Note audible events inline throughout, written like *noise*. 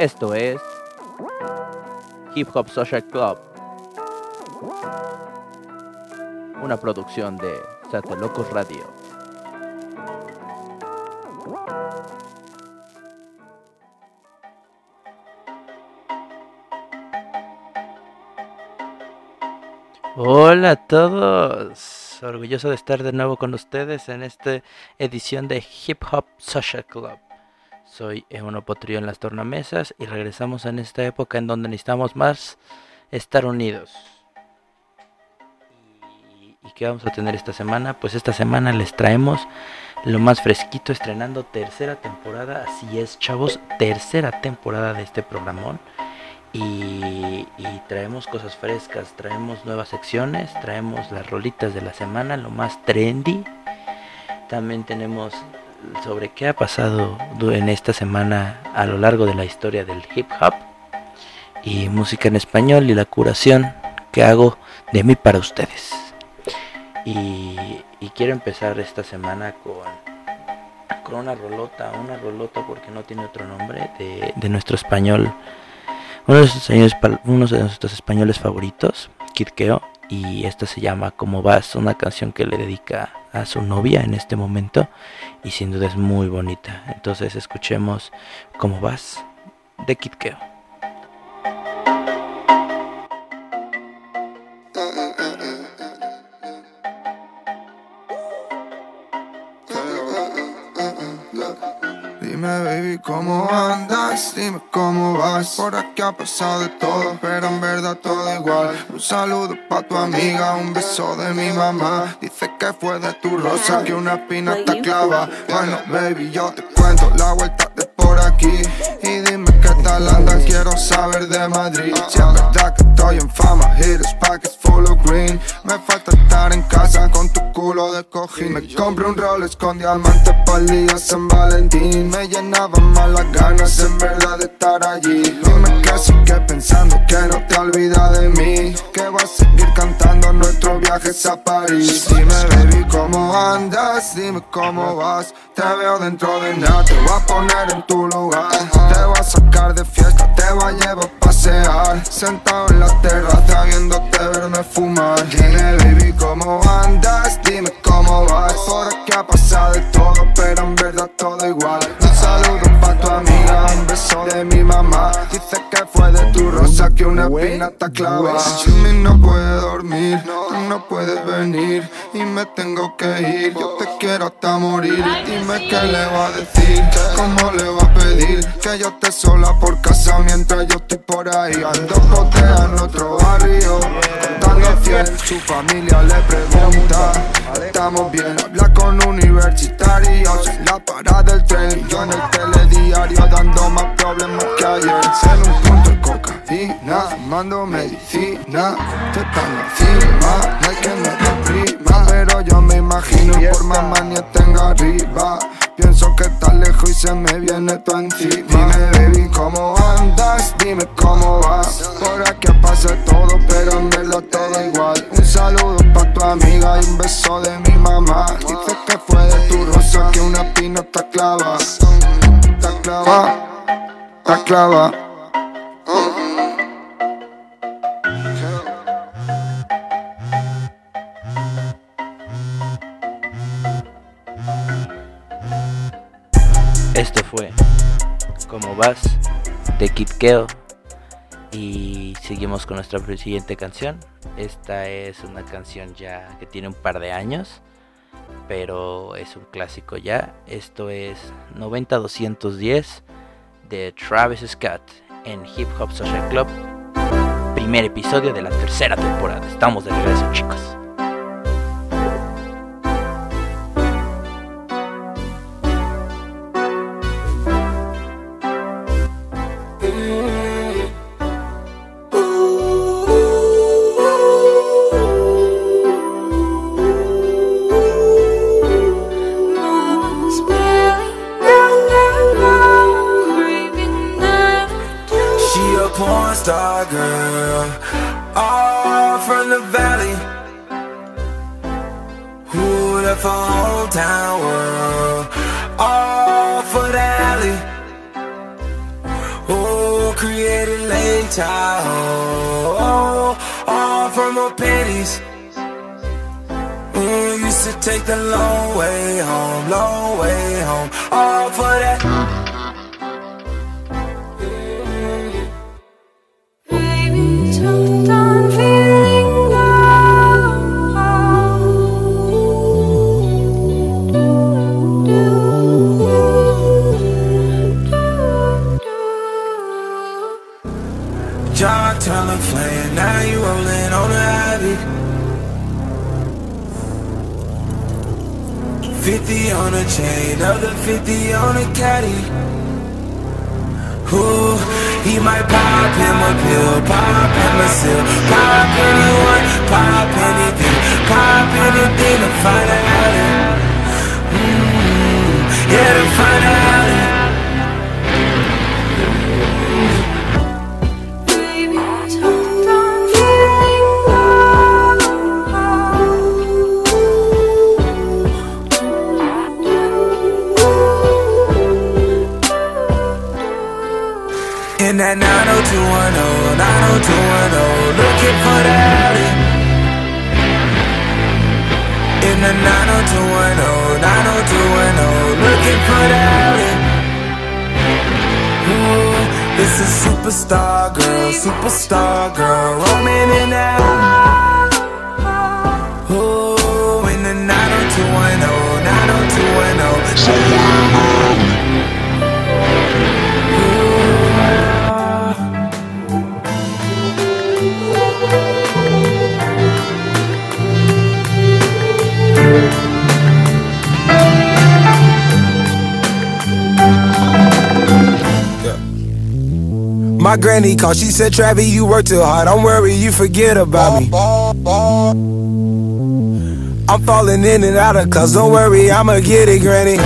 Esto es Hip Hop Social Club, una producción de Locos Radio. Hola a todos, orgulloso de estar de nuevo con ustedes en esta edición de Hip Hop Social Club. Soy Euno Potrillo en las tornamesas y regresamos en esta época en donde necesitamos más estar unidos. ¿Y, qué vamos a tener esta semana? Pues esta semana les traemos lo más fresquito, estrenando tercera temporada. Así es, chavos, tercera temporada de este programón. Y, y, traemos cosas frescas, traemos nuevas secciones, traemos las rolitas de la semana, lo más trendy. También tenemos sobre qué ha pasado en esta semana a lo largo de la historia del hip hop y música en español y la curación que hago de mí para ustedes. Y, quiero empezar esta semana con, con una rolota, una rolota porque no tiene otro nombre, de, nuestro español, uno de, nuestros uno de nuestros españoles favoritos, Kid Keo, y esta se llama Como vas, una canción que le dedica a su novia en este momento y sin duda es muy bonita. Entonces escuchemos Cómo vas de Kid cómo andas, dime cómo vas. Por aquí ha pasado de todo, pero en verdad todo igual. Un saludo pa' tu amiga, un beso de mi mamá. Dice que fue de tu rosa que una pina te clava. Bueno baby yo te cuento la vuelta de por aquí. Y dime qué tal andas, quiero saber de Madrid. Si es que estoy en fama, hitters, packets full of green. Me falta estar en casa con tu culo de cojín. Me compré un Rolex con diamantes pa'l día San Valentín. Me llenaban más las ganas en verdad de estar allí. Dime que sigue pensando que no te olvidas de mí Que vas a seguir cantando nuestros viajes a París. Dime baby cómo andas, dime cómo vas Te veo dentro de nada, te voy a poner en tu lugar. Te voy a sacar de fiesta, te voy a llevar a pasear. Sentado en la terraza viéndote verme fumar. Dime baby cómo andas, dime cómo vas. Por aquí ha pasado de todo, pero en verdad todo igual. Un saludo pa' tu amiga, un beso de mi mamá. Dice que fue de tu rosa que una pina está clavada Jimmy no puede dormir, tú no puedes venir. Y me tengo que ir, yo te quiero hasta morir. Y dime qué le va a decir, cómo le va a pedir Que yo esté sola por casa mientras yo estoy por ahí. Ando botea en otro barrio, contando fiel Su familia le pregunta, estamos bien Habla con universitarios en la parada del tren. Yo en el telediario dando más problemas que ayer. En un punto de cocaína, fumando medicina. Te están encima, no hay que me deprima. Pero yo me imagino por más manía tenga arriba Pienso que estás lejos y se me viene tu encima. Dime baby cómo andas, dime cómo vas Por aquí pasa todo pero en verdad todo igual. Un saludo pa' tu amiga y un beso de mi mamá. Dice que fue de tu rosa que una pina está clava. Está clava, está clava De Kid Keo y seguimos con nuestra siguiente canción. Esta es una canción ya que tiene un par de años, pero es un clásico ya. Esto es 90210 de Travis Scott en Hip Hop Social Club. Primer episodio de la tercera temporada. Estamos de regreso, chicos. Granny called, she said, Travis, you work too hard. Don't worry, you forget about me. I'm falling in and out of cuz, don't worry, I'ma get it, granny.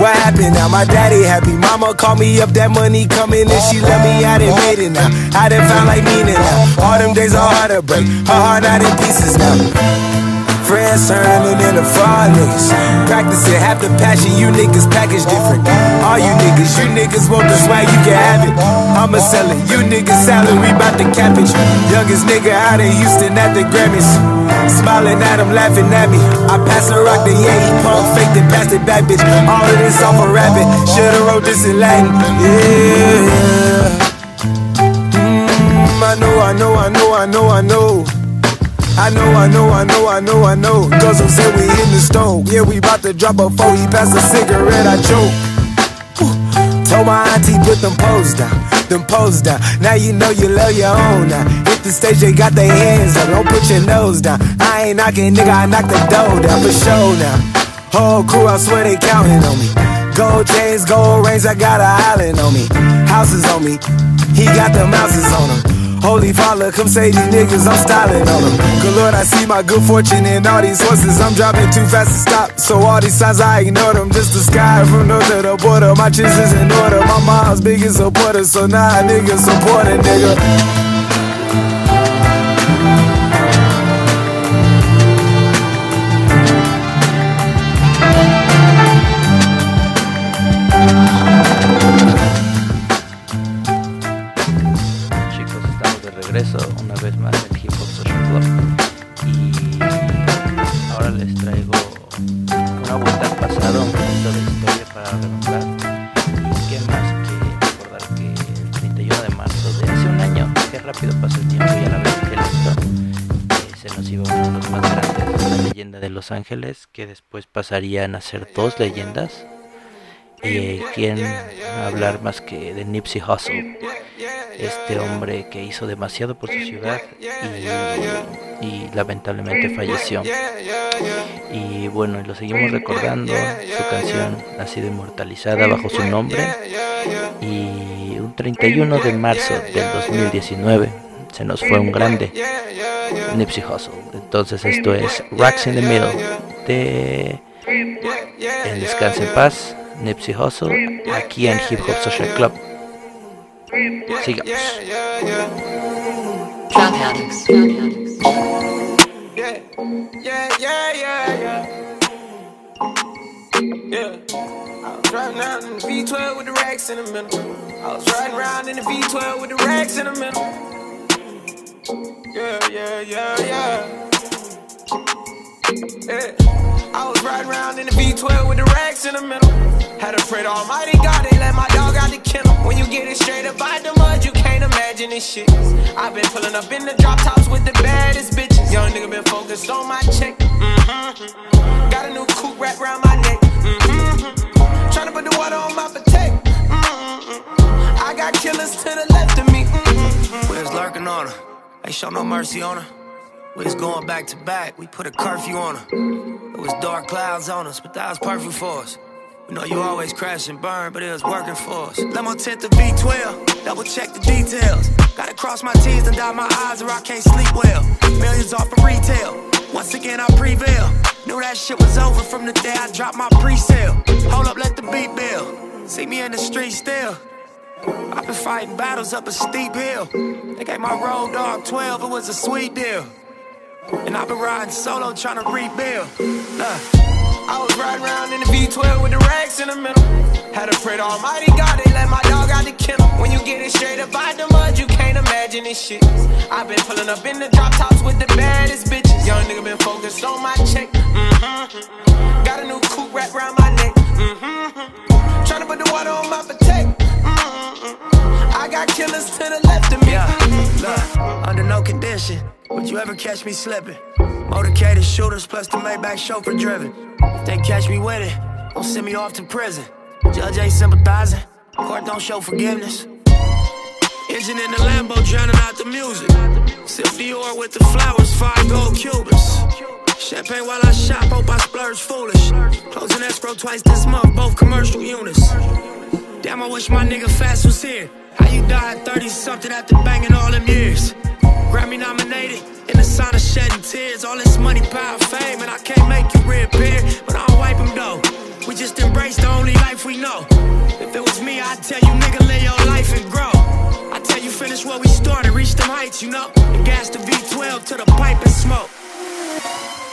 What happened now? My daddy happy. Mama called me up, that money coming, and she let me out and made it now. I done found like meaning now. All them days are hard to break. Her heart out in pieces now. Friends turning into fraud niggas. Practicing half the passion, you niggas package different. All you niggas, you niggas want the swag, you can have it. I'ma sell it, you niggas salary bout to cabbage. Youngest nigga out in Houston at the Grammys. Smiling at him, laughing at me. I pass the rock to yeah, he punk faked and passed it back, bitch. All of this off a rabbit. Should've wrote this in Latin. Yeah. Mm, I know, I know, I know, I know, I know. I know, I know, I know, I know, I know. Guzzle said we in the stove. Yeah, we bout to drop a four. He passed a cigarette, I choke. Told my auntie put them pose down, them pose down. Now you know you love your own now. Hit the stage, they got their hands up. Don't put your nose down. I ain't knocking, nigga, I knock the door down for sure now. Whole crew, I swear they counting on me. Gold chains, gold rings, I got a island on me. Houses on me, he got the mouses on him. Holy Father, come say these niggas, I'm styling on them. Good Lord, I see my good fortune in all these horses. I'm driving too fast to stop, so all these signs I ignore them. Just the sky from north to the border. My chips is in order. My mom's biggest supporter, so now nah, niggas support a nigga. Los Ángeles que después pasarían a ser dos leyendas eh, quien hablar más que de Nipsey Hussle este hombre que hizo demasiado por su ciudad y, lamentablemente falleció. Y bueno, lo seguimos recordando, su canción ha sido inmortalizada bajo su nombre. y un 31 de marzo del 2019 se nos fue un grande, Nipsey Hussle. Entonces esto es Rocks in the Middle de En Descanse en Paz, Nipsey Hussle, aquí en Hip Hop Social Club. Sigamos. Yeah. Yeah. I'm driving out in the V12 with the racks in the middle. I was riding around in the V12 with the racks in the middle. Yeah, yeah, yeah, yeah. Yeah. I was riding around in the V12 with the racks in the middle. Had to pray to Almighty God, they let my dog out the kennel. When you get it straight up out the mud, you can't imagine this shit. I've been pulling up in the drop tops with the baddest bitches. Young nigga been focused on my check. Mm-hmm. Got a new coupe wrapped around my neck. Mm-hmm. Trying to put the water on my potato. Mm-hmm. I got killers to the left of me. Mm-hmm. We was lurking on her. Ain't show no mercy on her. We was going back to back. We put a curfew on her. It was dark clouds on us, but that was perfect for us. We know you always crash and burn, but it was working for us. Let my tent the V12, double check the details. Gotta cross my T's and dot my I's or I can't sleep well. Millions off of retail. Once again, I prevail. Knew that shit was over from the day I dropped my pre-sale. Hold up, let the beat build. See me in the street still. I've been fighting battles up a steep hill. They gave my road dog 12, it was a sweet deal. And I've been riding solo trying to rebuild. Look. I was riding around in the V12 with the racks in the middle. Had to pray to Almighty God, they let my dog out the kennel. When you get it straight up out the mud, you can't imagine this shit. I've been pulling up in the drop tops with the baddest bitches. Young nigga been focused on my check. Mm-hmm. Got a new coupe wrapped around my neck. Mm-hmm. Trying to put the water on my potato. Mm-hmm. I got killers to the left of me. Yeah, look, under no condition would you ever catch me slipping. Motorcaded shooters plus the Maybach chauffeur driven. If they catch me with it, don't send me off to prison. Judge ain't sympathizing, court don't show forgiveness. Engine in the Lambo drowning out the music. Sip Dior with the flowers, five gold Cubans. Champagne while I shop, hope I splurge foolish. Closing escrow twice this month, both commercial units. Damn, I wish my nigga Fast was here. How you died 30 something after banging all them years? Grammy nominated, in the sign sauna shedding tears. All this money, power, fame, and I can't make you reappear. But I'll wipe them though. We just embrace the only life we know. If it was me, I'd tell you, nigga, live your life and grow. I tell you, finish what we started, reach them heights, you know. And gas the V12 to the pipe and smoke.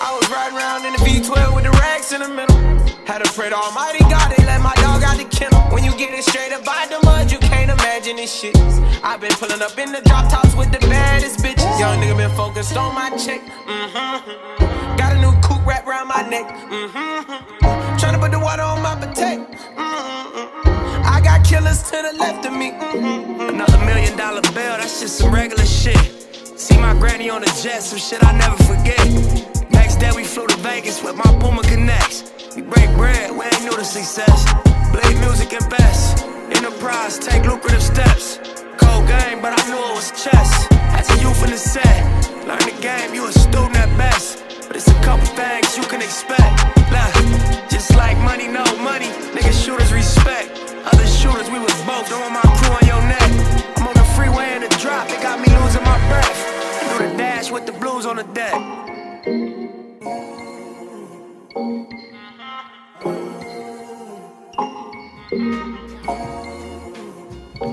I was riding around in the V12 with the racks in the middle. Had to pray to Almighty God, they let my dog out the kennel. When you get it straight up by the mud, you can't imagine this shit. I've been pulling up in the drop tops with the baddest bitches. Young nigga been focused on my check. Mm-hmm. Got a new coupe wrapped around my neck. Mm-hmm. Trying to put the water on my potato. Mm-hmm. I got killers to the left of me. Mm-hmm. Another million dollar bill, that's just some regular shit. See my granny on the jet, some shit I never forget. Next day we flew to Vegas with my Puma Connects. We break bread, we ain't new to success. Blade music and invest. Enterprise, take lucrative steps. Cold game, but I knew it was chess. As a youth in the set, learn the game, you a student at best. But it's a couple things you can expect. Look, just like money, no money. Niggas shooters respect. Other shooters, we was both. Don't my crew on your neck. Freeway the drop, it got me losing my breath. Do the dash with the blues on the deck.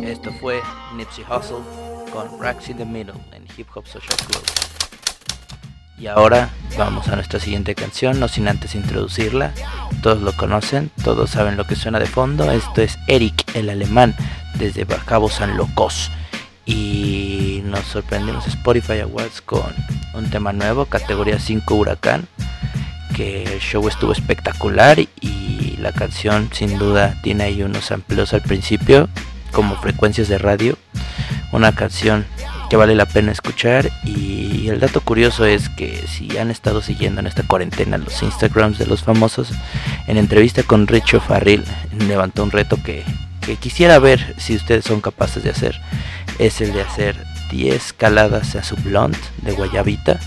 Esto fue Nipsey Hussle con Racks in the Middle en Hip Hop Social Club. Y ahora vamos a nuestra siguiente canción, no sin antes introducirla. Todos lo conocen, todos saben lo que suena de fondo. Esto es Eric, el alemán, desde Cabo San Locos. Y nos sorprendimos Spotify Awards con un tema nuevo, categoría 5 Huracán que el show estuvo espectacular y la canción sin duda tiene ahí unos amplios al principio como frecuencias de radio. Una canción que vale la pena escuchar y el dato curioso es que si han estado siguiendo en esta cuarentena los Instagrams de los famosos, en entrevista con Richo Farril levantó un reto que, quisiera ver si ustedes son capaces de hacer. Es el de hacer 10 caladas a su blonde de guayabita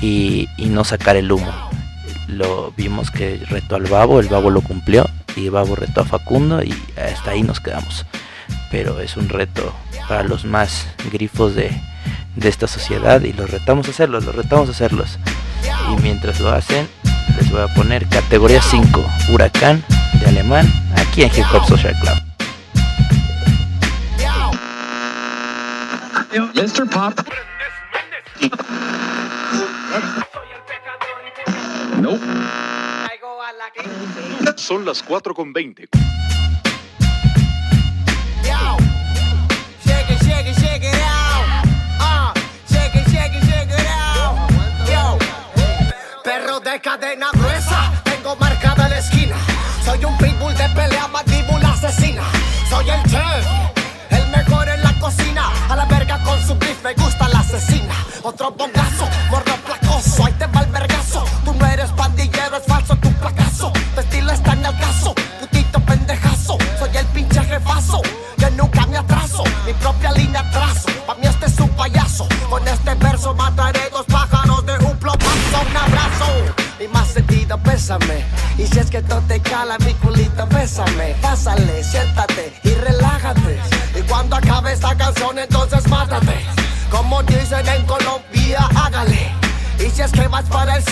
y, y no sacar el humo lo vimos que retó al Babo, el Babo lo cumplió y Babo retó a Facundo y hasta ahí nos quedamos. Pero es un reto para los más grifos de, esta sociedad y los retamos a hacerlos, los retamos a hacerlos. Y mientras lo hacen, les voy a poner categoría 5, Huracán de Alemán, aquí en Hip Hop Social Club. Mr. Pop. Son las 4 con 20. Me gusta la asesina. Otro morro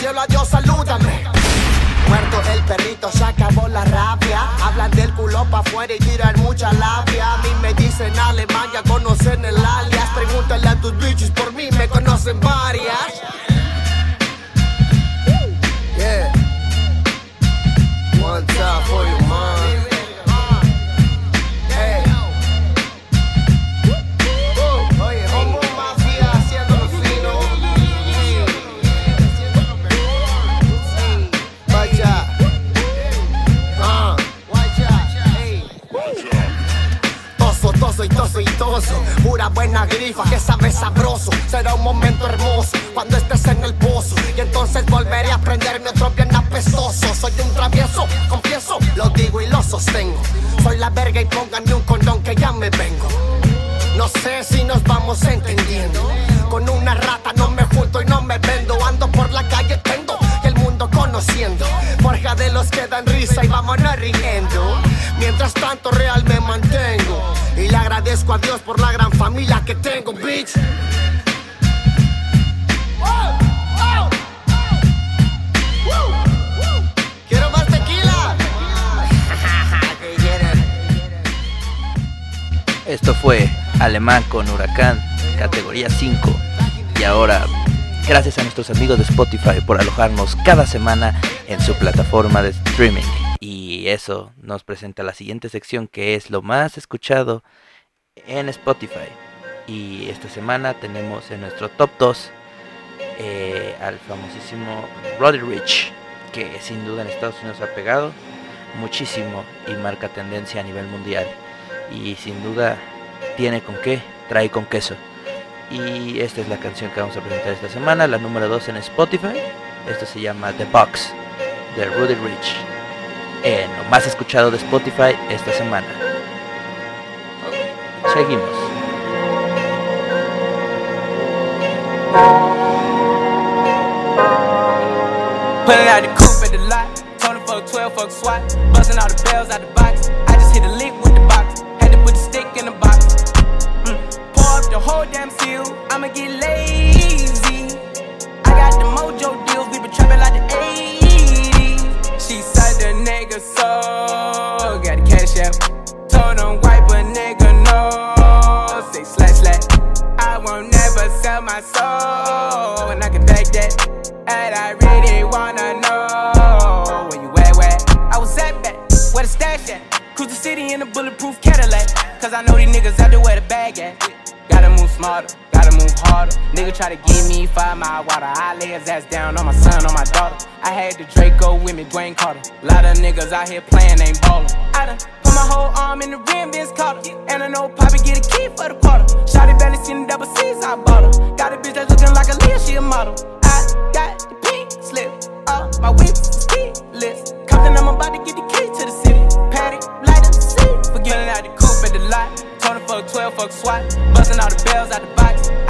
cielo, adiós, salúdame. Muerto el perrito, se acabó la rabia. Hablan del culo pa' afuera y tiran mucha labia. Pura buena grifa que sabe sabroso. Será un momento hermoso cuando estés en el pozo. Y entonces volveré a prenderme otro bien apestoso. Soy un travieso, confieso, lo digo y lo sostengo. Soy la verga y pónganme un condón que ya me vengo. No sé si nos vamos entendiendo. Con una rata no me junto y no me vendo. Ando por la calle, tengo el mundo conociendo. Forja de los que dan risa y vámonos riendo. Mientras tanto, real me mantengo. Y le agradezco a Dios por la gran familia que tengo, bitch. Quiero más tequila. *laughs* Esto fue Alemán con Huracán, categoría 5. Y ahora, gracias a nuestros amigos de Spotify por alojarnos cada semana en su plataforma de streaming. Y eso nos presenta la siguiente sección que es lo más escuchado en Spotify. Y esta semana tenemos en nuestro top 2 eh, al famosísimo Roddy Rich, que sin duda en Estados Unidos ha pegado muchísimo y marca tendencia a nivel mundial. Y sin duda tiene con qué, trae con queso. Y esta es la canción que vamos a presentar esta semana, la número 2 en Spotify. Esto se llama The Box de Rudy Rich. En lo más escuchado de Spotify esta semana. Seguimos. Pulling out the coupe at the lot. Told him fuck 12, fuck SWAT. Busting all the bells out the box. I just hit a lick with the box. Had to put the stick in the box. Mm. Pour up the whole damn seal. I'ma get lazy. Harder. Nigga try to give me five mile water. I lay his ass down on my son, on my daughter. I had the Draco with me, Dwayne Carter. Lot of niggas out here playing, ain't ballin'. I done put my whole arm in the rim, Vince Carter. And I know Poppy get a key for the quarter. Shotty barely seen the double C's, I bought her. Got a bitch that's looking like a Leah, she a model. I got the pink slip up, my whip is keyless. Compton, I'm about to get the key to the city. Patty, light up the seat. Forgetting out the coupe at the lot. Him fuck 12, fuck SWAT. Busting all the bells out the box.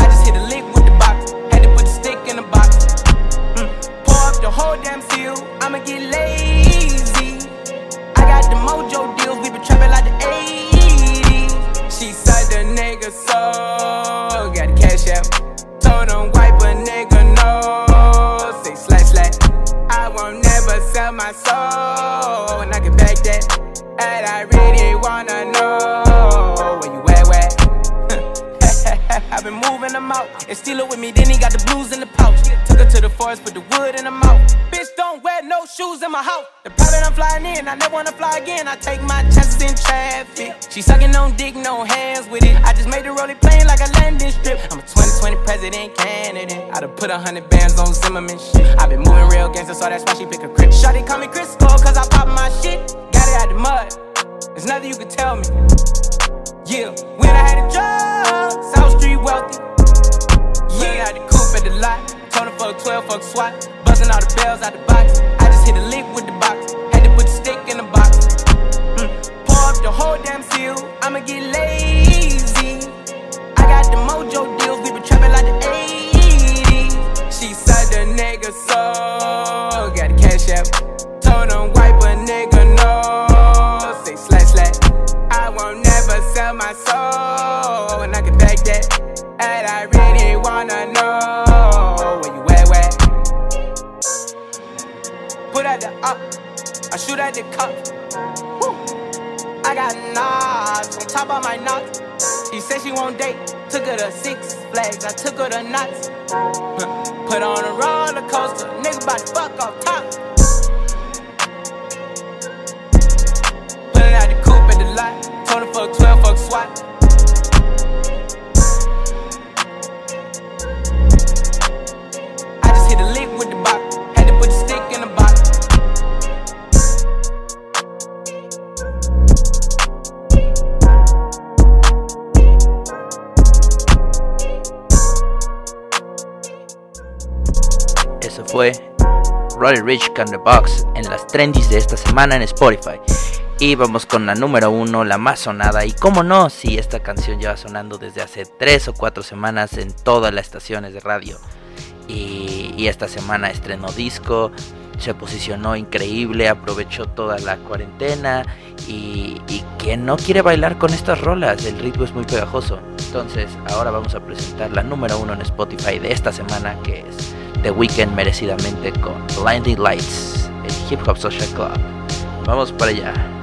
Put a hundred bands on Zimmerman shit. i been moving real gangster, so that's why she pick wanna know where you at, where? Put at the up, I shoot at the cup. Woo. I got knobs on top of my knots. She said she won't date, took her to Six Flags, I took her to nuts. Put on a roller coaster, nigga about to fuck off top. Pulling out the coupe at the lot, told her fuck 12, fuck SWAT. Fue Rich Can the Box en las trendies de esta semana en Spotify. Y vamos con la número uno, la más sonada. Y cómo no, si esta canción lleva sonando desde hace tres o cuatro semanas en todas las estaciones de radio. Y, esta semana estrenó disco, se posicionó increíble, aprovechó toda la cuarentena. Y, quien no quiere bailar con estas rolas, el ritmo es muy pegajoso. Entonces, ahora vamos a presentar la número uno en Spotify de esta semana, que es The Weeknd merecidamente con Blinding Lights, el Hip Hop Social Club. Vamos para allá.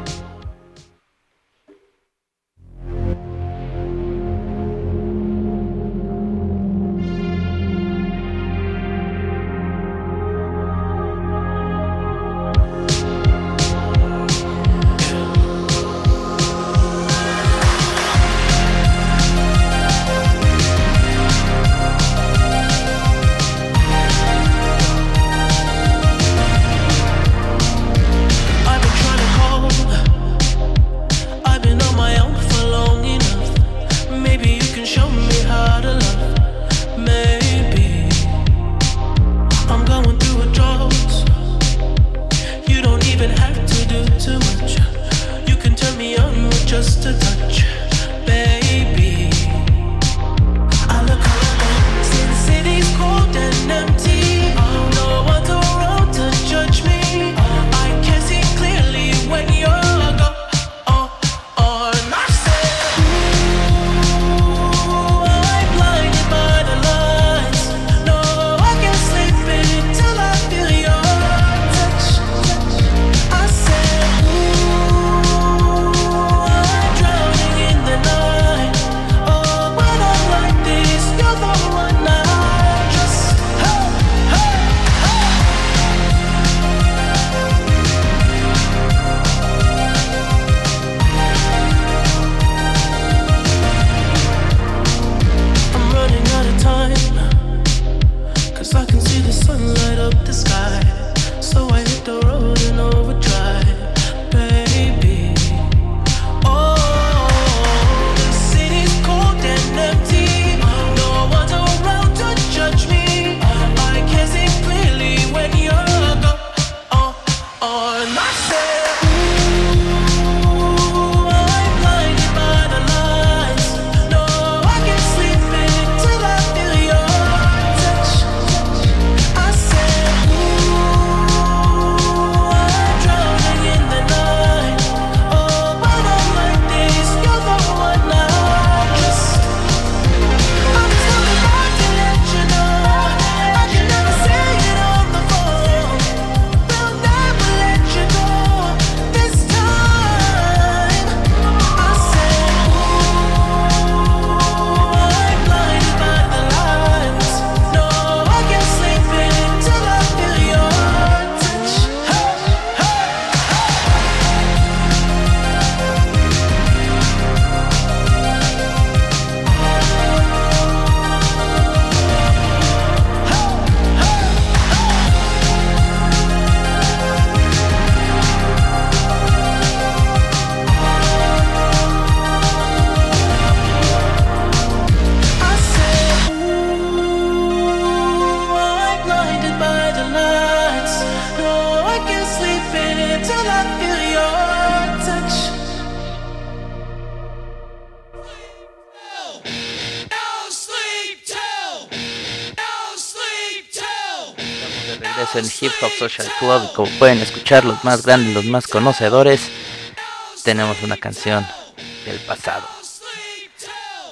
En Hip Hop Social Club. Como pueden escuchar, los más grandes, los más conocedores, tenemos una canción del pasado.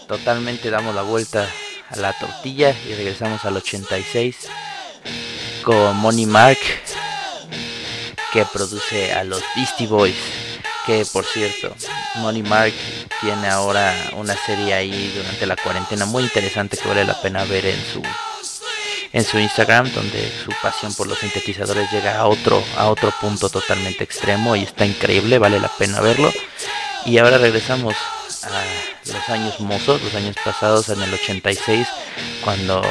Totalmente damos la vuelta a la tortilla y regresamos al 86 con Money Mark, que produce a los Beastie Boys. Que por cierto, Money Mark tiene ahora una serie ahí durante la cuarentena muy interesante que vale la pena ver en su en su Instagram donde su pasión por los sintetizadores llega a otro a otro punto totalmente extremo y está increíble, vale la pena verlo. Y ahora regresamos a los años mozos, los años pasados en el 86 cuando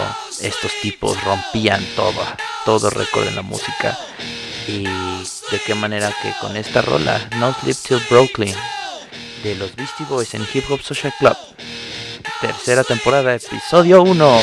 estos tipos rompían todo, todo récord en la música. Y de qué manera que con esta rola No Sleep Till Brooklyn de los Beastie Boys en Hip Hop Social Club. Tercera temporada episodio 1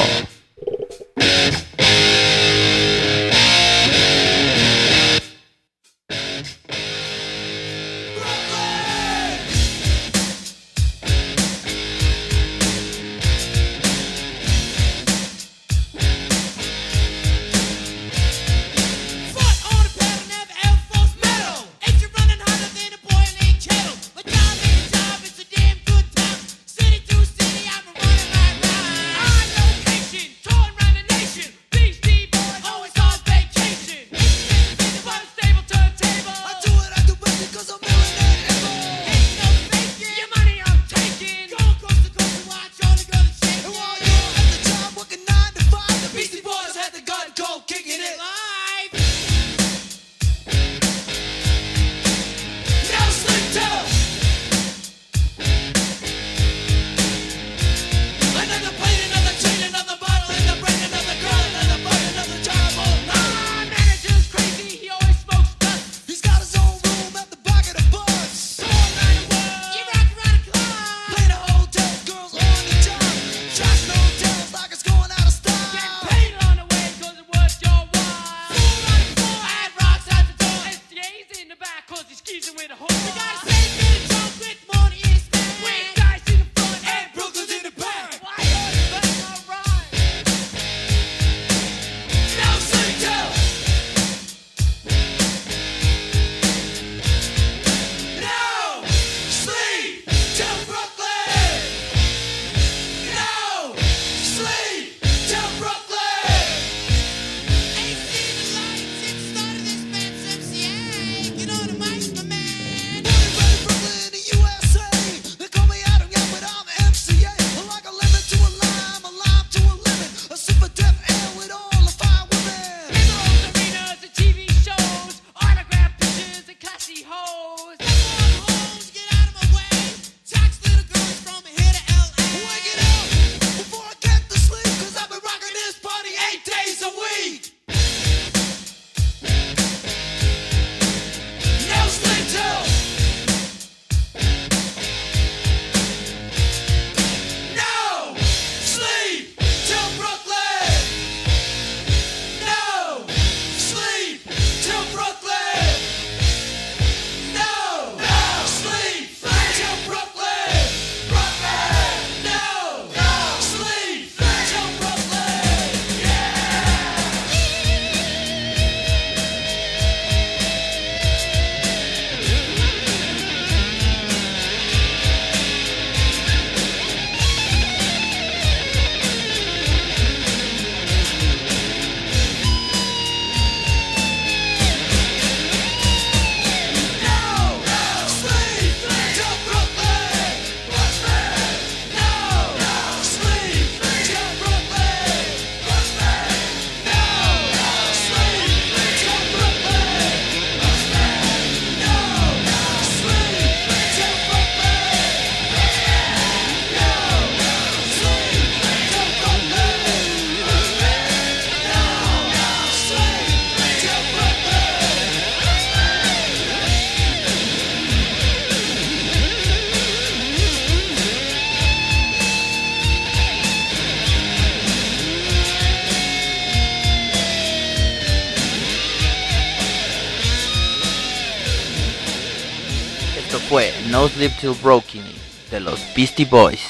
Sleep Till Broken de los Beastie Boys.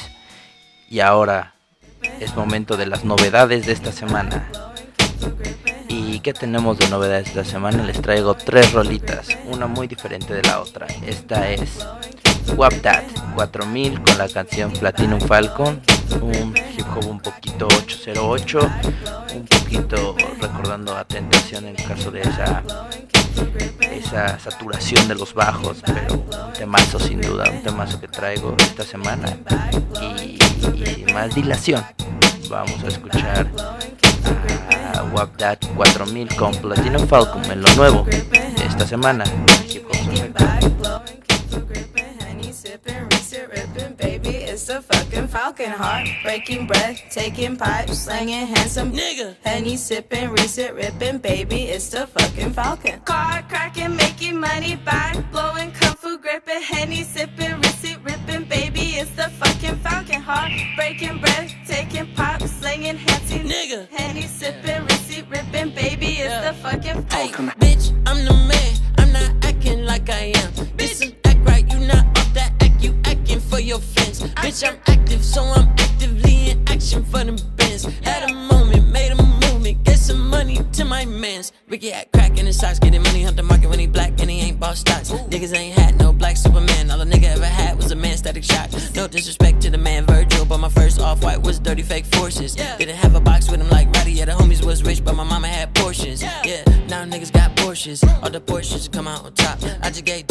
Y ahora es momento de las novedades de esta semana. Y qué tenemos de novedad esta semana? Les traigo tres rolitas, una muy diferente de la otra. Esta es Wapdat 4000 con la canción Platinum Falcon, un hip hop un poquito 808, un poquito recordando a en caso de esa esa saturación de los bajos, pero un temazo sin duda, un temazo que traigo esta semana. Y, más dilación. Vamos a escuchar a Wapdat 4000 con Platinum Falcon en lo nuevo de esta semana. It's a fucking falcon heart. Breaking breath, taking pipes, slinging handsome nigga. Henny sipping, reset ripping, baby, it's the fucking falcon. Car cracking, making money back, blowing kung fu gripping, henny sipping, reset ripping, baby, it's the fucking falcon heart. Breaking breath, taking pop, slinging handsome nigga. Henny sipping, reset ripping, baby, it's the fucking falcon. Hey, bitch, I'm the man. I'm not acting like I am. Bitch, act right, you not Bitch, I'm active, so I'm actively in action for them bands. Had a moment, made a movement, get some money to my mans. Ricky had crack in his socks, getting money off the market when he black and he ain't bought stocks. Niggas ain't had no black Superman, all a nigga ever had was a man static shock. No disrespect to the man Virgil, but my first off white was dirty fake forces. Didn't have a box with him like Roddy, yeah, the homies was rich, but my mama had Porsches. Yeah, now niggas got Porsches, all the Porsches come out on top. I just gave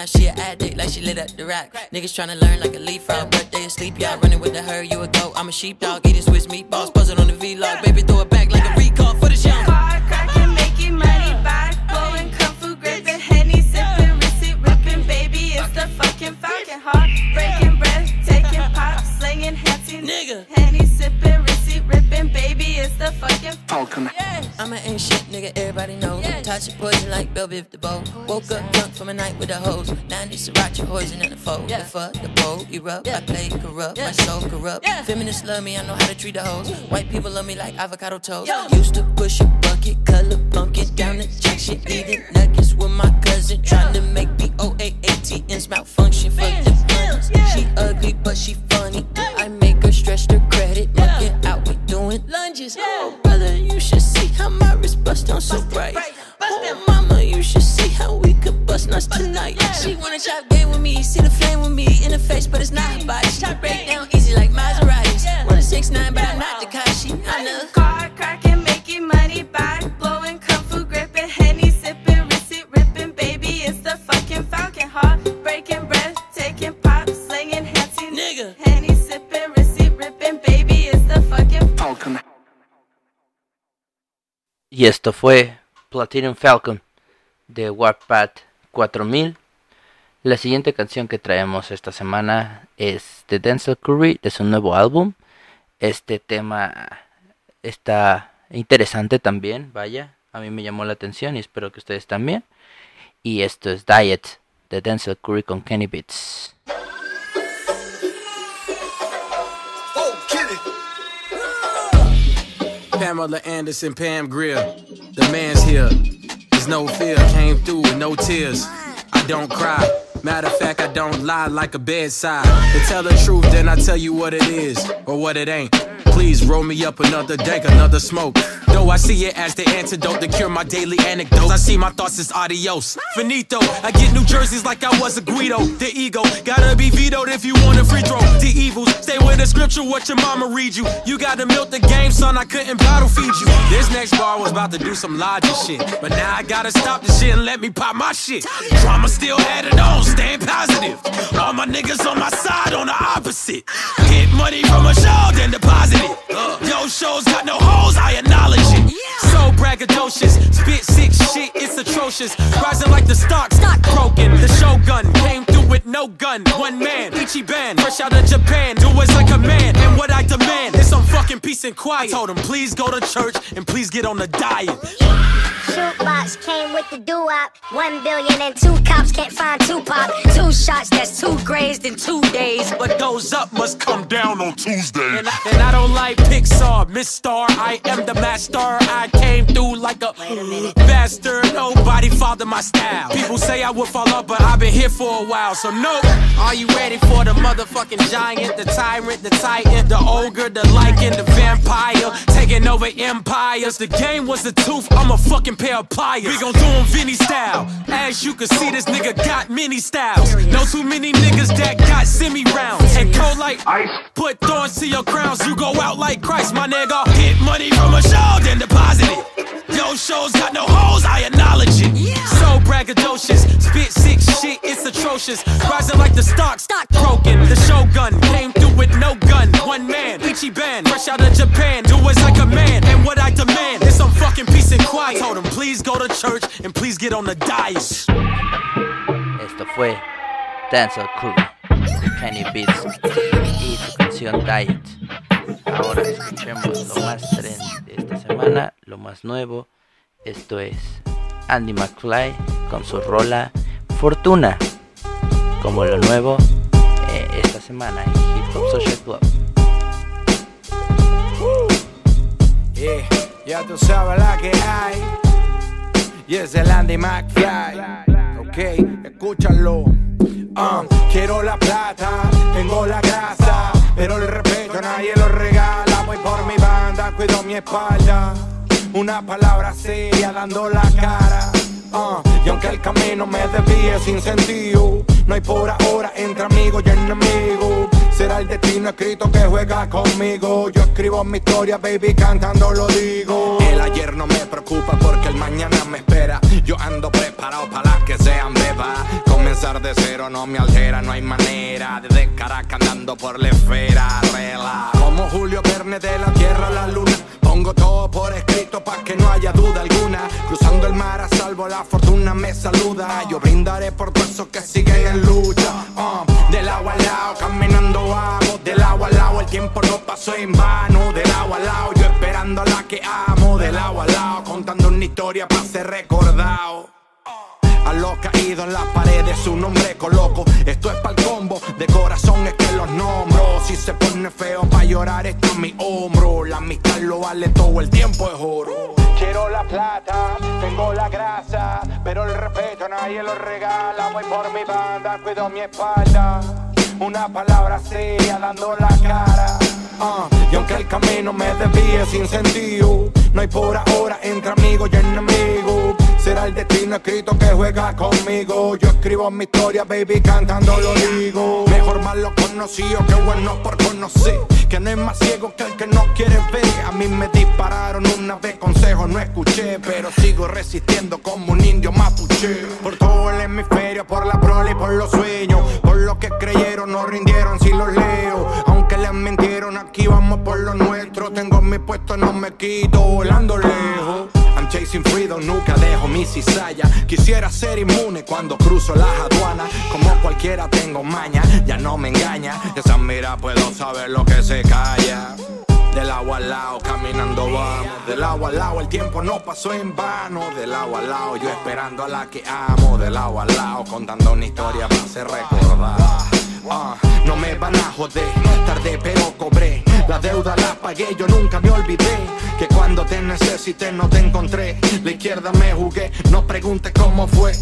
Now she a addict, like she lit up the rack. Niggas tryna learn like a leapfrog, but they asleep, y'all running with the herd, you a goat. I'm a sheepdog, eating Swiss meatballs, buzzing on the vlog. Baby, throw it back like a recall for the show. Car cracking, making money back, blowing kung fu gripping, henny sipping, receipt ripping, baby, it's the fucking falcon heart. Breaking breath, taking pop, slinging handsy Nigga. henny sipping, receipt ripping, baby, it's the fucking falcon. I'm an ain't shit, nigga, everybody knows. Touch your poison like Bill Biv the bow. Woke up drunk from a night with the hoes. Now I need sriracha poison in the fold. The fuck, the bowl erupt. I play corrupt, my soul corrupt. Feminists love me, I know how to treat the hoes. White people love me like avocado toast. Used to push a bucket, color pumpkin down the junction. Eating nuggets with my cousin. Trying to make B-O-A-A-T-N's malfunction for the guns. She ugly, but she stretch the credit. Looking out, we doing lunges. Oh, brother, you should see how my wrist bust on so bright. Bust Oh, mama, you should see how we could bust nuts tonight. She wanna chop game with me, see the flame with me in the face, but it's not her body. She break down easy like Maseratis. Wanna six nine, but I'm not Takashi. I know. Y esto fue Platinum Falcon de Warpath 4000. La siguiente canción que traemos esta semana es de Denzel Curry de su nuevo álbum. Este tema está interesante también, vaya, a mí me llamó la atención y espero que ustedes también. Y esto es Diet de Denzel Curry con Kenny Beats. Pamela Anderson, Pam Grier. The man's here. There's no fear. Came through with no tears. I don't cry. Matter of fact, I don't lie like a bedside. To tell the truth, then I tell you what it is or what it ain't. Please roll me up another dank, another smoke. Though I see it as the antidote to cure my daily anecdotes. I see my thoughts as adios. Finito. I get New Jerseys like I was a Guido. The ego gotta be vetoed if you want a free throw. The evils stay with the scripture. What your mama read you. You gotta milk the game, son. I couldn't bottle feed you. This next bar was about to do some logic shit, but now I gotta stop the shit and let me pop my shit. Drama still had it on, staying positive. All my niggas on my side, on the opposite. Get money from a show, then deposit it. Yo, shows got no holes, I acknowledge. So braggadocious, spit sick shit, it's atrocious. Rising like the stock, stock broken. The shogun came through with no gun, one man, Ichiban, fresh out of Japan. Do as I command, and what I demand is some fucking peace and quiet. I told him, please go to church and please get on the diet. Shootbox came with the doo-wop. One billion and two cops can't find Tupac. Two shots, that's two grazed in two days. What goes up must come down on Tuesday. And I, and I don't like Pixar, Miss Star. I am the master. I came through like a, bastard. Nobody fathered my style. People say I would fall off, but I've been here for a while. So no, are you ready for the motherfucking giant, the tyrant, the titan, the ogre, the lichen, the vampire, taking over empires? The game was the tooth. I'm a fucking pair of pliers. We gon' do do 'em Vinny style. As you can see, this nigga got many styles. No too many niggas that got semi rounds. And cold like ice. Put thorns to your crowns. You go out like Christ, my nigga. Get money from a show, then deposit it. Yo, shows got no holes, I acknowledge it. So braggadocious, spit sick shit, it's atrocious. Rising like the stock, stock broken. The shogun came through with no gun. One man, Ichi Band, fresh of Japan. Do. Esto fue Dancehall Crew Kenny Beats y su canción Diet. Ahora escuchemos lo más trend de esta semana, lo más nuevo. Esto es Andy McFly con su rola Fortuna, como lo nuevo eh, esta semana en Hip Hop Social Club. Yeah, ya tú sabes la que hay. Y es el Andy McFly. Ok, escúchalo. Ah, quiero la plata, tengo la grasa, pero el respeto nadie lo regala. Voy por mi banda, cuido mi espalda. Una palabra seria dando la cara. Ah, y aunque el camino me desvíe sin sentido, no hay por ahora entre amigos y enemigos. Será el destino escrito que juega conmigo. Yo escribo mi historia, baby, cantando lo digo. El ayer no me preocupa porque el mañana me espera. Yo ando preparado para las que sean beba. Comenzar de cero no me altera, no hay manera. Desde Caracas andando por la esfera, rela. Como Julio Verne de la tierra a la luna. Pongo todo por escrito para que no haya duda alguna. Cruzando el mar a salvo, la fortuna me saluda. Yo brindaré por todos esos que siguen en lucha. Ah, del agua al lado, caminando vamos. Del agua al lado, el tiempo no pasó en vano. Del agua al lado, yo esperando a la que amo. Del agua al lado, contando una historia para ser recordado. A los caídos en las paredes su nombre coloco. Esto es pa'l combo, de corazón es que los nombro. Si se pone feo pa' llorar está en mi hombro. La amistad lo vale todo, el tiempo es oro. Quiero la plata, tengo la grasa Pero el respeto nadie lo regala. Voy por mi banda, cuido mi espalda. Una palabra seria dando la cara Y aunque el camino me desvíe sin sentido, no hay por ahora entre amigos y enemigos. Será el destino escrito que juega conmigo. Yo escribo mi historia, baby, cantando lo digo. Mejor malo conocido que bueno por conocer. Que no es más ciego que el que no quiere ver. A mí me dispararon una vez, consejo no escuché. Pero sigo resistiendo como un indio mapuche. Por todo el hemisferio, por la prole y por los sueños. Por lo que creyeron, no rindieron si los leo. Aunque les mintieron, aquí vamos por lo nuestro. Tengo mi puesto, no me quito, volando lejos. I'm chasing freedom, nunca dejo mi cizalla. Quisiera ser inmune cuando cruzo las aduanas. Como cualquiera tengo maña, ya no me engaña. Esa mira puedo saber lo que se calla. Del agua al lado, caminando vamos. Del agua al lado, el tiempo no pasó en vano. Del agua al lado, yo esperando a la que amo. Del agua al lado, contando una historia para ser recordada. Ah, no me van a joder, tardé pero cobré. La deuda la pagué, yo nunca me olvidé. Que cuando te necesité no te encontré. La izquierda me jugué, no preguntes cómo fue.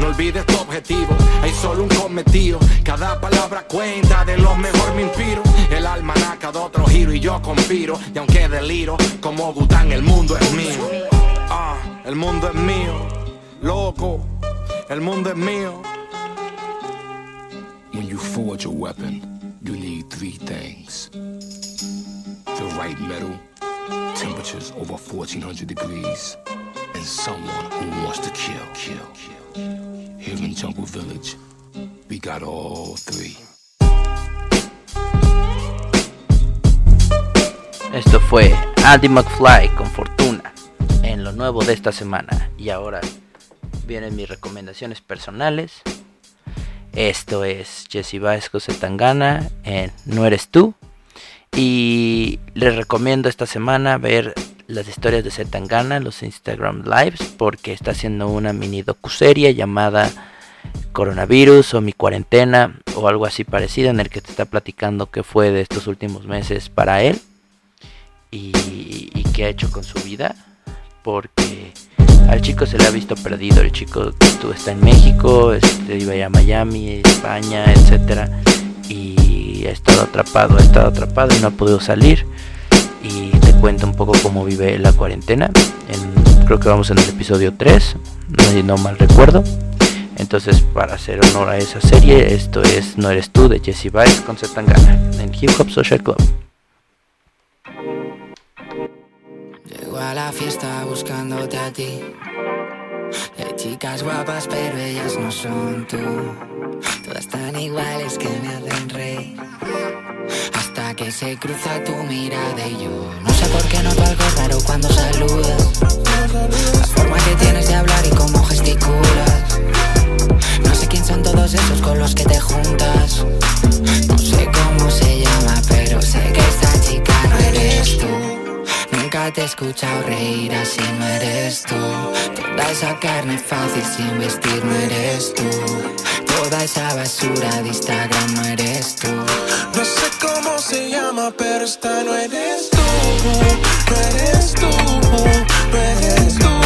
No olvides tu objetivo, hay solo un cometido. Cada palabra cuenta, de lo mejor me inspiro. El almanaca de otro giro y yo conspiro. Y aunque deliro, como Gután, el mundo es mío. Ah, el mundo es mío, loco, el mundo es mío. When you forge a weapon, you need three things the right metal, temperatures over 1400 degrees, and someone who wants to kill, kill. Here in Jungle Village, we got all three. Esto fue Andy McFly con Fortuna en lo nuevo de esta semana. Y ahora vienen mis recomendaciones personales. Esto es Jesse Vasco Zetangana en No Eres Tú. Y les recomiendo esta semana ver las historias de Zetangana, los Instagram Lives, porque está haciendo una mini docuserie llamada coronavirus o mi cuarentena o algo así parecido en el que te está platicando qué fue de estos últimos meses para él y, y qué ha hecho con su vida porque al chico se le ha visto perdido el chico tú está en México este, iba a Miami España etcétera y ha estado atrapado ha estado atrapado y no ha podido salir. Y te cuento un poco cómo vive la cuarentena. En, creo que vamos en el episodio 3 no, no mal recuerdo. Entonces, para hacer honor a esa serie, esto es No Eres Tú de Jesse Vice con Zetangana en Hip Hop Social Club. Llego a la fiesta buscándote a ti. Hay chicas guapas, pero ellas no son tú. Todas tan iguales que me hacen reír. Hasta que se cruza tu mirada y yo no sé por qué noto algo raro cuando saludas. La forma que tienes de hablar y cómo gesticulas. No sé quién son todos esos con los que te juntas. No sé cómo se llama, pero sé que esta chica no eres tú. Te he escuchado reír así, no eres tú. Toda esa carne fácil sin vestir, no eres tú. Toda esa basura de Instagram, no eres tú. No sé cómo se llama, pero esta no eres tú. No eres tú, no eres tú.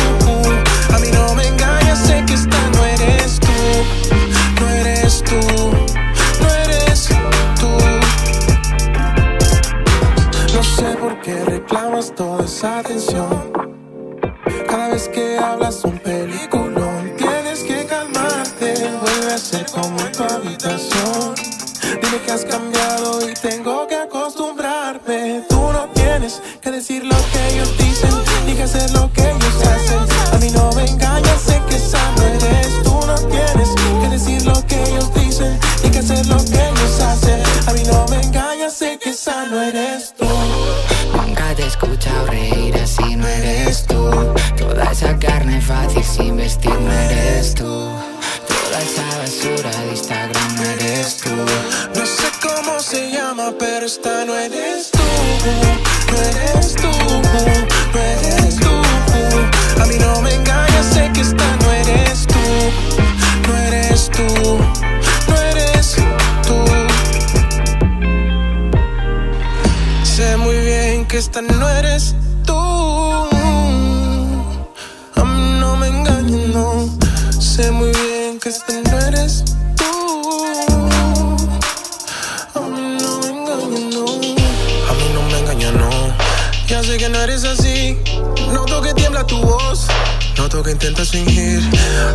Fingir.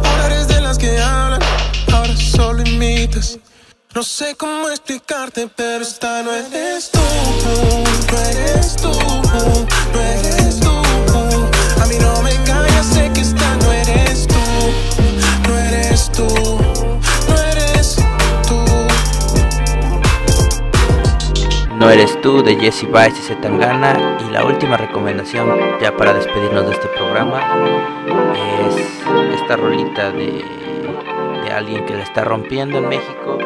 Ahora eres de las que hablan. Ahora solo imitas. No sé cómo explicarte, pero esta no eres tú. No eres tú. No eres tú. No eres tú de Jesse Vice y Zetangana y la última recomendación ya para despedirnos de este programa es esta rolita de, alguien que la está rompiendo en México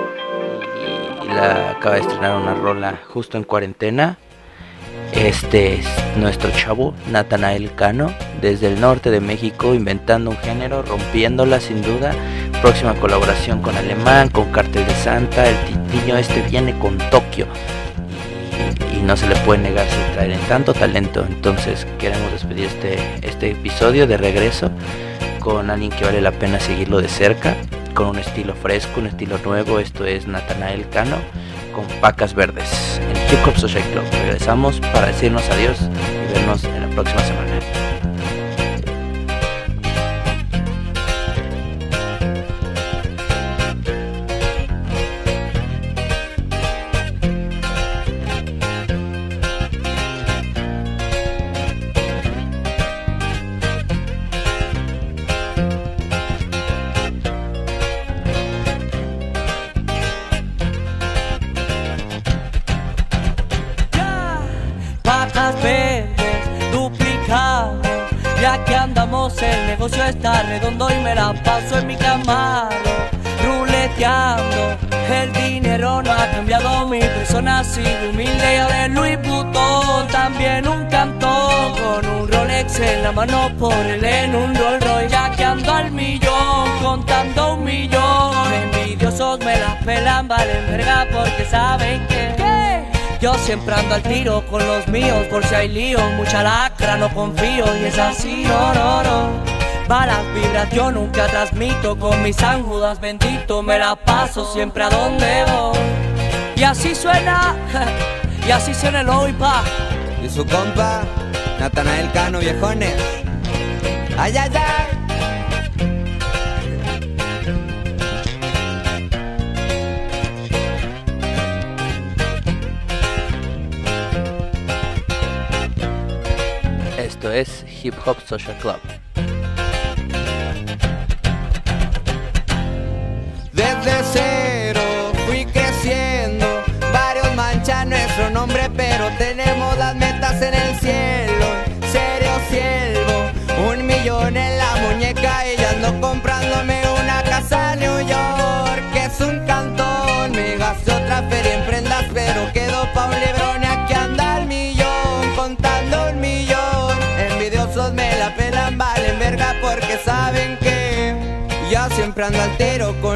y, y la acaba de estrenar una rola justo en cuarentena. Este es nuestro chavo Natanael Cano desde el norte de México inventando un género, rompiéndola sin duda. Próxima colaboración con Alemán, con Cartel de Santa, el titiño este viene con Tokio y no se le puede negar si traer en tanto talento. Entonces queremos despedir este, este episodio de regreso con alguien que vale la pena seguirlo de cerca, con un estilo fresco, un estilo nuevo. Esto es Natanael Cano con Pacas Verdes en Hip Hop Social Club. Regresamos para decirnos adiós y vernos en la próxima semana. Negocio está redondo y me la paso en mi camaro, ruleteando. El dinero no ha cambiado. mi persona así humilde y de Louis Vuitton También un cantón con un Rolex en la mano por él en un Rolls Royce Ya que ando al millón contando un millón Envidiosos me la pelan, valen verga porque saben que Yo siempre ando al tiro con los míos por si hay lío Mucha lacra, no confío y es así, no, no, no Malas vibras yo nunca transmito con mis ángulas bendito me la paso siempre a donde voy. Y así suena *laughs* y así suena el hoy pa. Y su compa Natanael Cano viejones. Ay ay ay. Esto es Hip Hop Social Club. Desde cero fui creciendo, varios manchan nuestro nombre, pero tenemos las metas en el cielo. Serio siervo, un millón en la muñeca y ya ando comprándome una casa en New York, que es un cantón. Me gasté otra feria en prendas, pero quedó pa' un librón y aquí anda el millón, contando un millón. Envidiosos me la pelan, valen verga porque saben que yo siempre ando altero con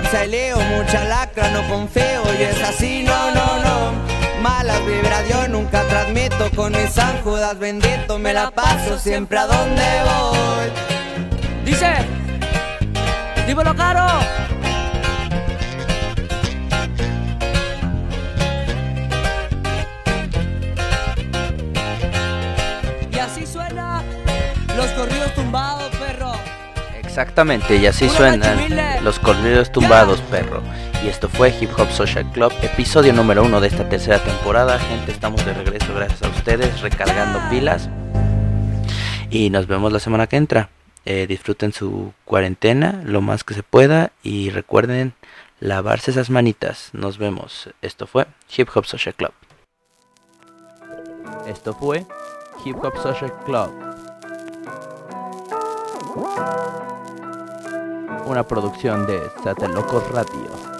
por lío, mucha lacra, no confío y es así, no, no, no. Malas vibras yo nunca transmito con mis San Judas bendito, me la paso siempre a donde voy. Dice, dímelo caro. Y así suena los corridos tumbados. Exactamente, y así suenan los corridos tumbados, perro. Y esto fue Hip Hop Social Club, episodio número uno de esta tercera temporada. Gente, estamos de regreso gracias a ustedes, recargando pilas. Y nos vemos la semana que entra. Eh, disfruten su cuarentena lo más que se pueda y recuerden lavarse esas manitas. Nos vemos. Esto fue Hip Hop Social Club. Esto fue Hip Hop Social Club una producción de Satelocos Radio.